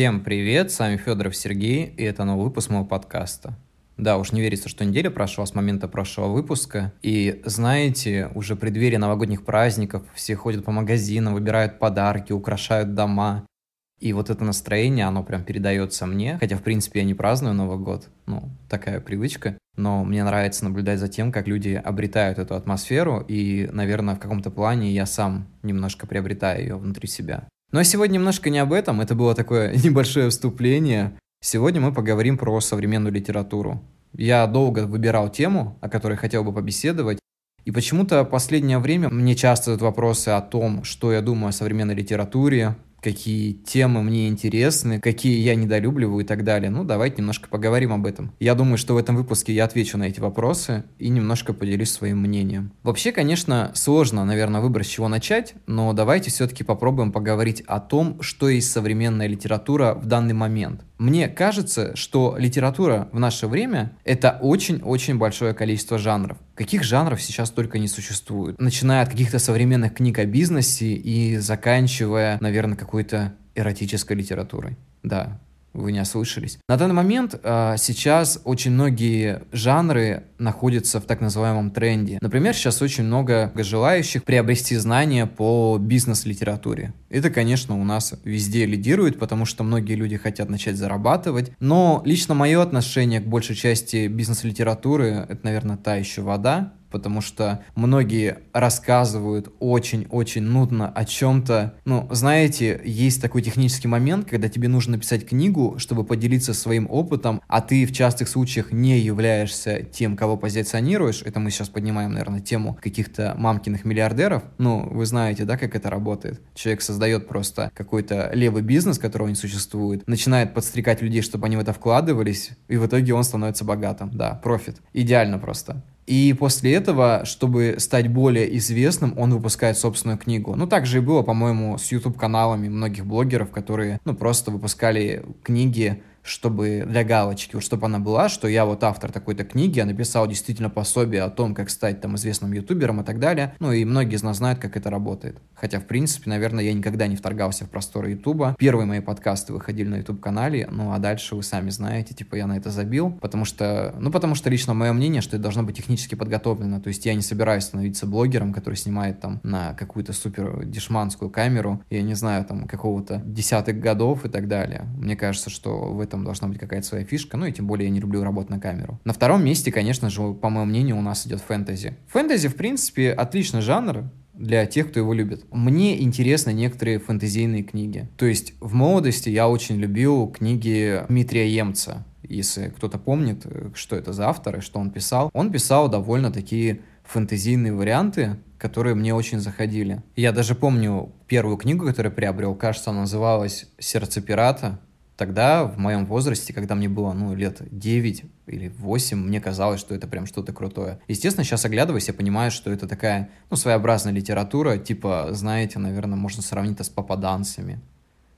Всем привет, с вами Федоров Сергей, и это новый выпуск моего подкаста. Да, уж не верится, что неделя прошла с момента прошлого выпуска. И знаете, уже преддверие новогодних праздников, все ходят по магазинам, выбирают подарки, украшают дома. И вот это настроение, оно прям передается мне. Хотя, в принципе, я не праздную Новый год. Ну, такая привычка. Но мне нравится наблюдать за тем, как люди обретают эту атмосферу. И, наверное, в каком-то плане я сам немножко приобретаю ее внутри себя. Но сегодня немножко не об этом. Это было такое небольшое вступление. Сегодня мы поговорим про современную литературу. Я долго выбирал тему, о которой хотел бы побеседовать, и почему-то в последнее время мне часто задают вопросы о том, что я думаю о современной литературе, какие темы мне интересны, какие я недолюбливаю и так далее. Ну, давайте немножко поговорим об этом. Я думаю, что в этом выпуске я отвечу на эти вопросы и немножко поделюсь своим мнением. Вообще, конечно, сложно, наверное, выбрать, с чего начать, но давайте все-таки попробуем поговорить о том, что есть современная литература в данный момент. Мне кажется, что литература в наше время — это очень-очень большое количество жанров. Каких жанров сейчас только не существует? Начиная от каких-то современных книг о бизнесе и заканчивая, наверное, какой-то эротической литературой. Да, вы не ослышались. На данный момент э, сейчас очень многие жанры находятся в так называемом тренде. Например, сейчас очень много желающих приобрести знания по бизнес-литературе. Это, конечно, у нас везде лидирует, потому что многие люди хотят начать зарабатывать. Но лично мое отношение к большей части бизнес-литературы, это, наверное, та еще вода потому что многие рассказывают очень-очень нудно о чем-то. Ну, знаете, есть такой технический момент, когда тебе нужно написать книгу, чтобы поделиться своим опытом, а ты в частых случаях не являешься тем, кого позиционируешь. Это мы сейчас поднимаем, наверное, тему каких-то мамкиных миллиардеров. Ну, вы знаете, да, как это работает? Человек создает просто какой-то левый бизнес, которого не существует, начинает подстрекать людей, чтобы они в это вкладывались, и в итоге он становится богатым. Да, профит. Идеально просто. И после этого, чтобы стать более известным, он выпускает собственную книгу. Ну, так же и было, по-моему, с YouTube-каналами многих блогеров, которые, ну, просто выпускали книги чтобы для галочки, вот чтобы она была, что я вот автор такой-то книги, я написал действительно пособие о том, как стать там известным ютубером и так далее. Ну и многие из нас знают, как это работает. Хотя, в принципе, наверное, я никогда не вторгался в просторы ютуба. Первые мои подкасты выходили на ютуб-канале, ну а дальше вы сами знаете, типа я на это забил, потому что, ну потому что лично мое мнение, что это должно быть технически подготовлено. То есть я не собираюсь становиться блогером, который снимает там на какую-то супер дешманскую камеру, я не знаю, там какого-то десятых годов и так далее. Мне кажется, что в этом должна быть какая-то своя фишка, ну и тем более я не люблю работать на камеру. На втором месте, конечно же, по моему мнению, у нас идет фэнтези. Фэнтези, в принципе, отличный жанр, для тех, кто его любит. Мне интересны некоторые фэнтезийные книги. То есть в молодости я очень любил книги Дмитрия Емца. Если кто-то помнит, что это за автор и что он писал. Он писал довольно такие фэнтезийные варианты, которые мне очень заходили. Я даже помню первую книгу, которую приобрел, кажется, она называлась «Сердце пирата». Тогда, в моем возрасте, когда мне было, ну, лет 9 или 8, мне казалось, что это прям что-то крутое. Естественно, сейчас оглядываясь, я понимаю, что это такая, ну, своеобразная литература, типа, знаете, наверное, можно сравнить это с попаданцами.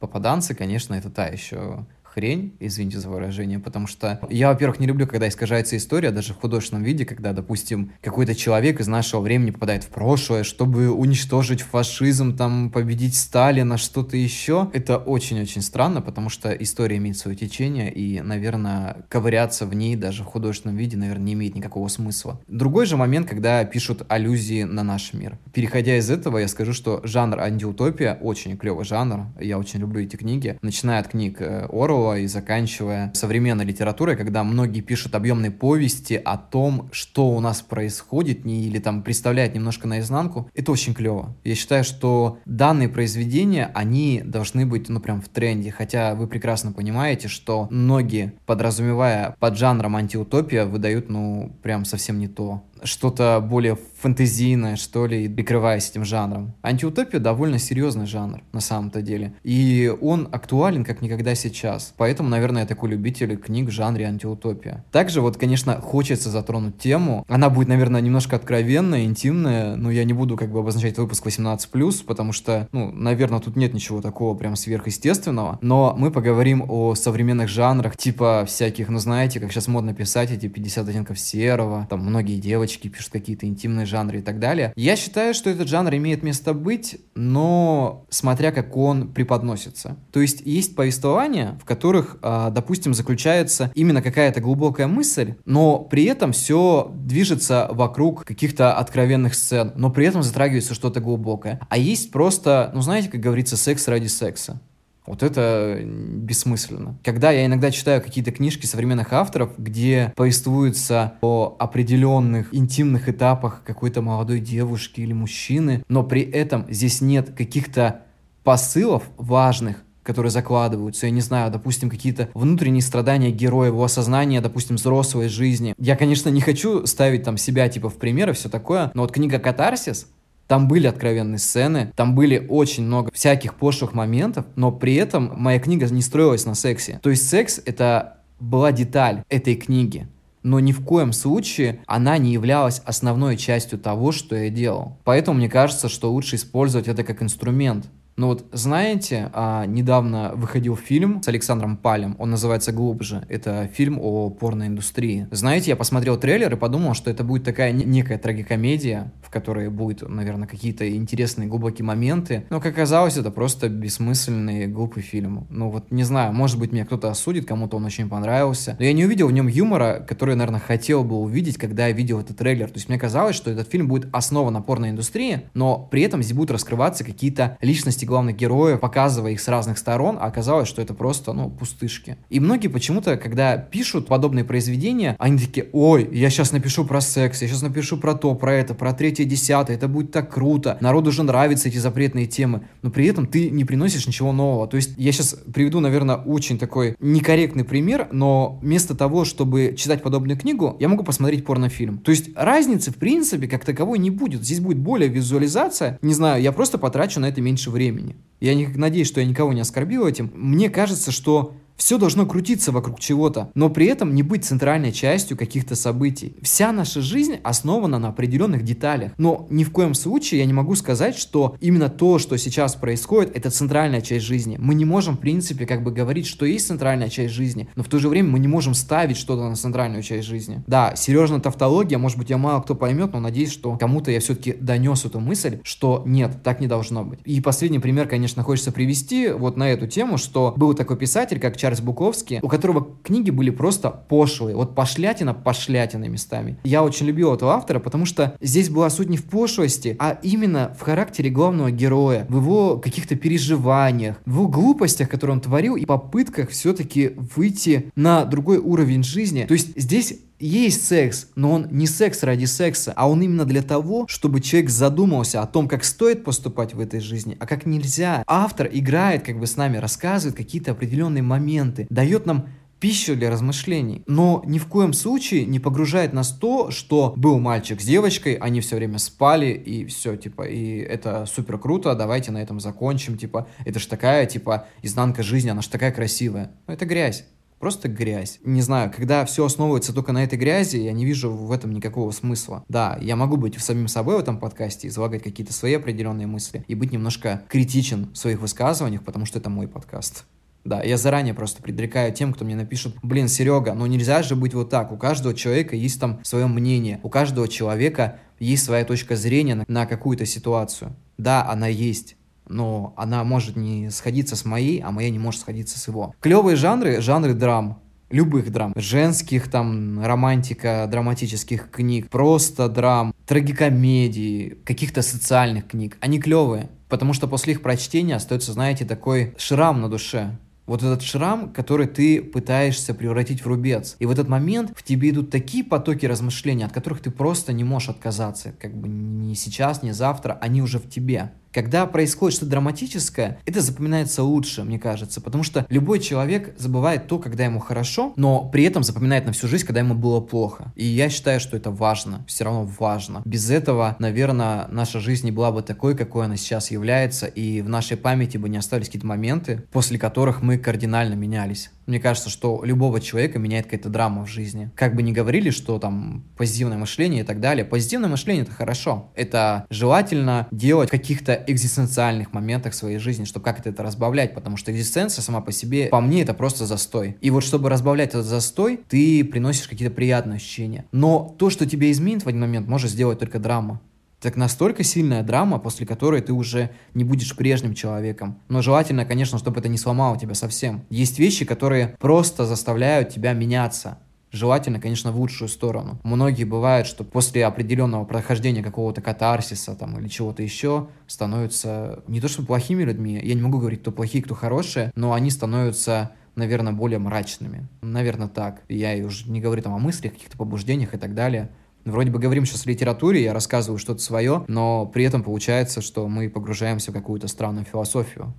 Попаданцы, конечно, это та еще хрень, извините за выражение, потому что я, во-первых, не люблю, когда искажается история, даже в художественном виде, когда, допустим, какой-то человек из нашего времени попадает в прошлое, чтобы уничтожить фашизм, там, победить Сталина, что-то еще. Это очень-очень странно, потому что история имеет свое течение, и, наверное, ковыряться в ней даже в художественном виде, наверное, не имеет никакого смысла. Другой же момент, когда пишут аллюзии на наш мир. Переходя из этого, я скажу, что жанр антиутопия очень клевый жанр, я очень люблю эти книги, начиная от книг э, Орла, и заканчивая современной литературой, когда многие пишут объемные повести о том, что у нас происходит, не, или там представляют немножко наизнанку, это очень клево. Я считаю, что данные произведения, они должны быть, ну, прям в тренде, хотя вы прекрасно понимаете, что многие, подразумевая под жанром антиутопия, выдают, ну, прям совсем не то что-то более фэнтезийное, что ли, прикрываясь этим жанром. Антиутопия довольно серьезный жанр, на самом-то деле. И он актуален как никогда сейчас. Поэтому, наверное, я такой любитель книг в жанре антиутопия. Также вот, конечно, хочется затронуть тему. Она будет, наверное, немножко откровенная, интимная, но я не буду как бы обозначать выпуск 18+, потому что, ну, наверное, тут нет ничего такого прям сверхъестественного. Но мы поговорим о современных жанрах, типа всяких, ну, знаете, как сейчас модно писать эти 50 оттенков серого, там многие девочки девочки пишут какие-то интимные жанры и так далее. Я считаю, что этот жанр имеет место быть, но смотря как он преподносится. То есть есть повествования, в которых, а, допустим, заключается именно какая-то глубокая мысль, но при этом все движется вокруг каких-то откровенных сцен, но при этом затрагивается что-то глубокое. А есть просто, ну знаете, как говорится, секс ради секса. Вот это бессмысленно. Когда я иногда читаю какие-то книжки современных авторов, где повествуются о определенных интимных этапах какой-то молодой девушки или мужчины, но при этом здесь нет каких-то посылов важных, которые закладываются, я не знаю, допустим, какие-то внутренние страдания героя, его осознание, допустим, взрослой жизни. Я, конечно, не хочу ставить там себя типа в пример и все такое, но вот книга «Катарсис», там были откровенные сцены, там были очень много всяких пошлых моментов, но при этом моя книга не строилась на сексе. То есть секс — это была деталь этой книги но ни в коем случае она не являлась основной частью того, что я делал. Поэтому мне кажется, что лучше использовать это как инструмент. Ну вот, знаете, а, недавно выходил фильм с Александром Палем, он называется «Глубже». Это фильм о порноиндустрии. Знаете, я посмотрел трейлер и подумал, что это будет такая некая трагикомедия, в которой будут, наверное, какие-то интересные глубокие моменты. Но, как оказалось, это просто бессмысленный, глупый фильм. Ну вот, не знаю, может быть, меня кто-то осудит, кому-то он очень понравился. Но я не увидел в нем юмора, который, наверное, хотел бы увидеть, когда я видел этот трейлер. То есть мне казалось, что этот фильм будет основан на порноиндустрии, но при этом здесь будут раскрываться какие-то личности личности главных героев, показывая их с разных сторон, а оказалось, что это просто, ну, пустышки. И многие почему-то, когда пишут подобные произведения, они такие, ой, я сейчас напишу про секс, я сейчас напишу про то, про это, про третье, десятое, это будет так круто, народу уже нравятся эти запретные темы, но при этом ты не приносишь ничего нового. То есть я сейчас приведу, наверное, очень такой некорректный пример, но вместо того, чтобы читать подобную книгу, я могу посмотреть порнофильм. То есть разницы, в принципе, как таковой не будет. Здесь будет более визуализация. Не знаю, я просто потрачу на это меньше времени времени. Я не, надеюсь, что я никого не оскорбил этим. Мне кажется, что все должно крутиться вокруг чего-то, но при этом не быть центральной частью каких-то событий. Вся наша жизнь основана на определенных деталях. Но ни в коем случае я не могу сказать, что именно то, что сейчас происходит, это центральная часть жизни. Мы не можем, в принципе, как бы говорить, что есть центральная часть жизни, но в то же время мы не можем ставить что-то на центральную часть жизни. Да, серьезная тавтология, может быть, я мало кто поймет, но надеюсь, что кому-то я все-таки донес эту мысль, что нет, так не должно быть. И последний пример, конечно, хочется привести вот на эту тему, что был такой писатель, как Чарльз Буковский, у которого книги были просто пошлые. Вот пошлятина пошлятина местами. Я очень любил этого автора, потому что здесь была суть не в пошлости, а именно в характере главного героя, в его каких-то переживаниях, в его глупостях, которые он творил, и попытках все-таки выйти на другой уровень жизни. То есть здесь есть секс, но он не секс ради секса, а он именно для того, чтобы человек задумался о том, как стоит поступать в этой жизни, а как нельзя. Автор играет как бы с нами, рассказывает какие-то определенные моменты, дает нам пищу для размышлений, но ни в коем случае не погружает нас то, что был мальчик с девочкой, они все время спали, и все, типа, и это супер круто, давайте на этом закончим, типа, это ж такая, типа, изнанка жизни, она ж такая красивая. Но это грязь. Просто грязь. Не знаю, когда все основывается только на этой грязи, я не вижу в этом никакого смысла. Да, я могу быть самим собой в этом подкасте, излагать какие-то свои определенные мысли и быть немножко критичен в своих высказываниях, потому что это мой подкаст. Да, я заранее просто предрекаю тем, кто мне напишет, блин, Серега, ну нельзя же быть вот так, у каждого человека есть там свое мнение, у каждого человека есть своя точка зрения на, на какую-то ситуацию. Да, она есть, но она может не сходиться с моей, а моя не может сходиться с его. Клевые жанры, жанры драм, любых драм, женских там, романтика, драматических книг, просто драм, трагикомедии, каких-то социальных книг, они клевые, потому что после их прочтения остается, знаете, такой шрам на душе, вот этот шрам, который ты пытаешься превратить в рубец. И в этот момент в тебе идут такие потоки размышлений, от которых ты просто не можешь отказаться. Как бы ни сейчас, ни завтра, они уже в тебе. Когда происходит что-то драматическое, это запоминается лучше, мне кажется, потому что любой человек забывает то, когда ему хорошо, но при этом запоминает на всю жизнь, когда ему было плохо. И я считаю, что это важно, все равно важно. Без этого, наверное, наша жизнь не была бы такой, какой она сейчас является, и в нашей памяти бы не остались какие-то моменты, после которых мы кардинально менялись. Мне кажется, что любого человека меняет какая-то драма в жизни. Как бы ни говорили, что там позитивное мышление и так далее, позитивное мышление это хорошо. Это желательно делать в каких-то экзистенциальных моментах своей жизни, чтобы как-то это разбавлять, потому что экзистенция сама по себе, по мне, это просто застой. И вот чтобы разбавлять этот застой, ты приносишь какие-то приятные ощущения. Но то, что тебе изменит в один момент, может сделать только драма так настолько сильная драма, после которой ты уже не будешь прежним человеком. Но желательно, конечно, чтобы это не сломало тебя совсем. Есть вещи, которые просто заставляют тебя меняться. Желательно, конечно, в лучшую сторону. Многие бывают, что после определенного прохождения какого-то катарсиса там, или чего-то еще становятся не то что плохими людьми, я не могу говорить, кто плохие, кто хорошие, но они становятся наверное, более мрачными. Наверное, так. Я и уже не говорю там о мыслях, каких-то побуждениях и так далее. Вроде бы говорим сейчас о литературе, я рассказываю что-то свое, но при этом получается, что мы погружаемся в какую-то странную философию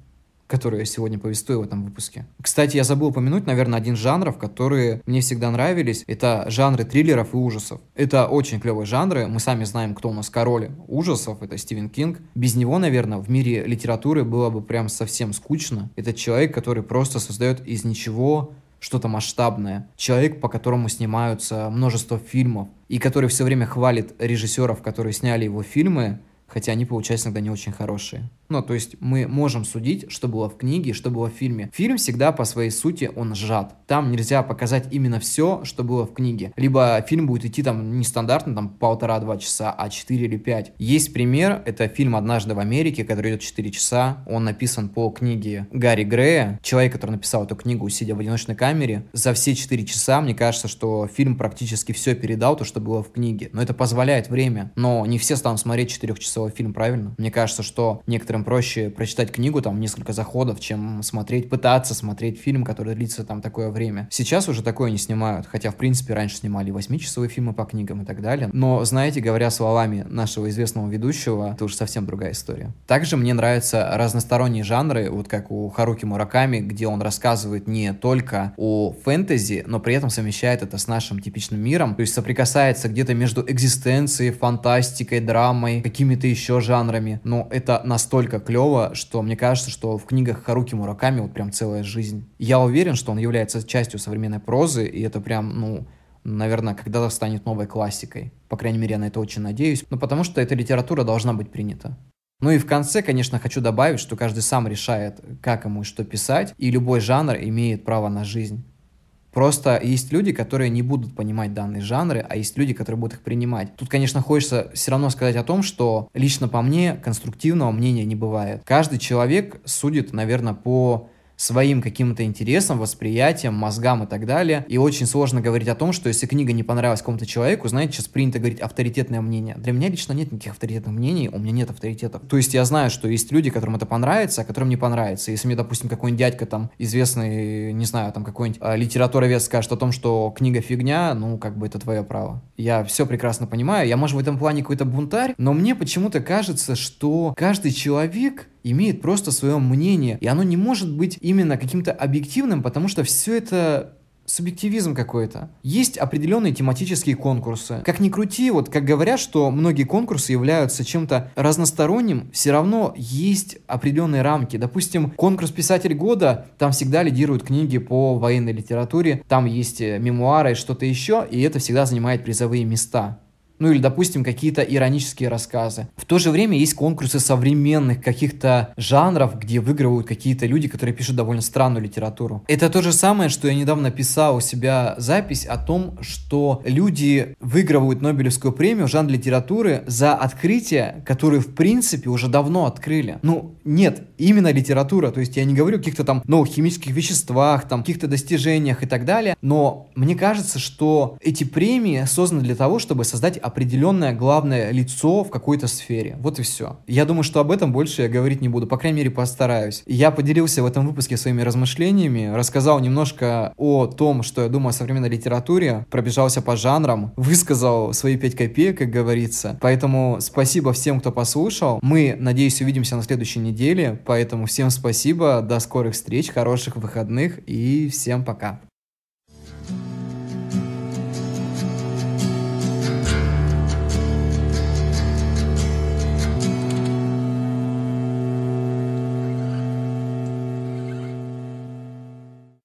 которую я сегодня повествую в этом выпуске. Кстати, я забыл упомянуть, наверное, один жанров, которые мне всегда нравились. Это жанры триллеров и ужасов. Это очень клевые жанры. Мы сами знаем, кто у нас король ужасов. Это Стивен Кинг. Без него, наверное, в мире литературы было бы прям совсем скучно. Это человек, который просто создает из ничего что-то масштабное. Человек, по которому снимаются множество фильмов, и который все время хвалит режиссеров, которые сняли его фильмы, хотя они получаются иногда не очень хорошие. Ну, то есть мы можем судить, что было в книге, что было в фильме. Фильм всегда по своей сути он сжат. Там нельзя показать именно все, что было в книге. Либо фильм будет идти там нестандартно, там полтора-два часа, а 4 или 5. Есть пример, это фильм «Однажды в Америке», который идет 4 часа. Он написан по книге Гарри Грея, человек, который написал эту книгу, сидя в одиночной камере. За все 4 часа, мне кажется, что фильм практически все передал, то, что было в книге. Но это позволяет время. Но не все станут смотреть 4-часовой фильм, правильно? Мне кажется, что некоторым проще прочитать книгу, там, несколько заходов, чем смотреть, пытаться смотреть фильм, который длится там такое время. Сейчас уже такое не снимают, хотя, в принципе, раньше снимали 8-часовые фильмы по книгам и так далее. Но, знаете, говоря словами нашего известного ведущего, это уже совсем другая история. Также мне нравятся разносторонние жанры, вот как у Харуки Мураками, где он рассказывает не только о фэнтези, но при этом совмещает это с нашим типичным миром, то есть соприкасается где-то между экзистенцией, фантастикой, драмой, какими-то еще жанрами, но это настолько настолько клево, что мне кажется, что в книгах Харуки Мураками вот прям целая жизнь. Я уверен, что он является частью современной прозы, и это прям, ну, наверное, когда-то станет новой классикой. По крайней мере, я на это очень надеюсь. Ну, потому что эта литература должна быть принята. Ну и в конце, конечно, хочу добавить, что каждый сам решает, как ему и что писать, и любой жанр имеет право на жизнь. Просто есть люди, которые не будут понимать данные жанры, а есть люди, которые будут их принимать. Тут, конечно, хочется все равно сказать о том, что лично по мне конструктивного мнения не бывает. Каждый человек судит, наверное, по своим каким-то интересам, восприятием, мозгам и так далее. И очень сложно говорить о том, что если книга не понравилась какому-то человеку, знаете, сейчас принято говорить авторитетное мнение. Для меня лично нет никаких авторитетных мнений, у меня нет авторитетов. То есть я знаю, что есть люди, которым это понравится, а которым не понравится. Если мне, допустим, какой-нибудь дядька там известный, не знаю, там какой-нибудь а, литературовед скажет о том, что книга фигня, ну, как бы это твое право. Я все прекрасно понимаю. Я, может, в этом плане какой-то бунтарь, но мне почему-то кажется, что каждый человек имеет просто свое мнение, и оно не может быть именно каким-то объективным, потому что все это субъективизм какой-то. Есть определенные тематические конкурсы. Как ни крути, вот как говорят, что многие конкурсы являются чем-то разносторонним, все равно есть определенные рамки. Допустим, конкурс «Писатель года», там всегда лидируют книги по военной литературе, там есть э, мемуары и что-то еще, и это всегда занимает призовые места. Ну или, допустим, какие-то иронические рассказы. В то же время есть конкурсы современных каких-то жанров, где выигрывают какие-то люди, которые пишут довольно странную литературу. Это то же самое, что я недавно писал у себя запись о том, что люди выигрывают Нобелевскую премию в жанре литературы за открытия, которые в принципе уже давно открыли. Ну, нет, именно литература. То есть я не говорю о каких-то там новых химических веществах, там каких-то достижениях и так далее, но мне кажется, что эти премии созданы для того, чтобы создать определенное главное лицо в какой-то сфере. Вот и все. Я думаю, что об этом больше я говорить не буду, по крайней мере, постараюсь. Я поделился в этом выпуске своими размышлениями, рассказал немножко о том, что я думаю о современной литературе, пробежался по жанрам, высказал свои пять копеек, как говорится. Поэтому спасибо всем, кто послушал. Мы, надеюсь, увидимся на следующей неделе, поэтому всем спасибо, до скорых встреч, хороших выходных и всем пока.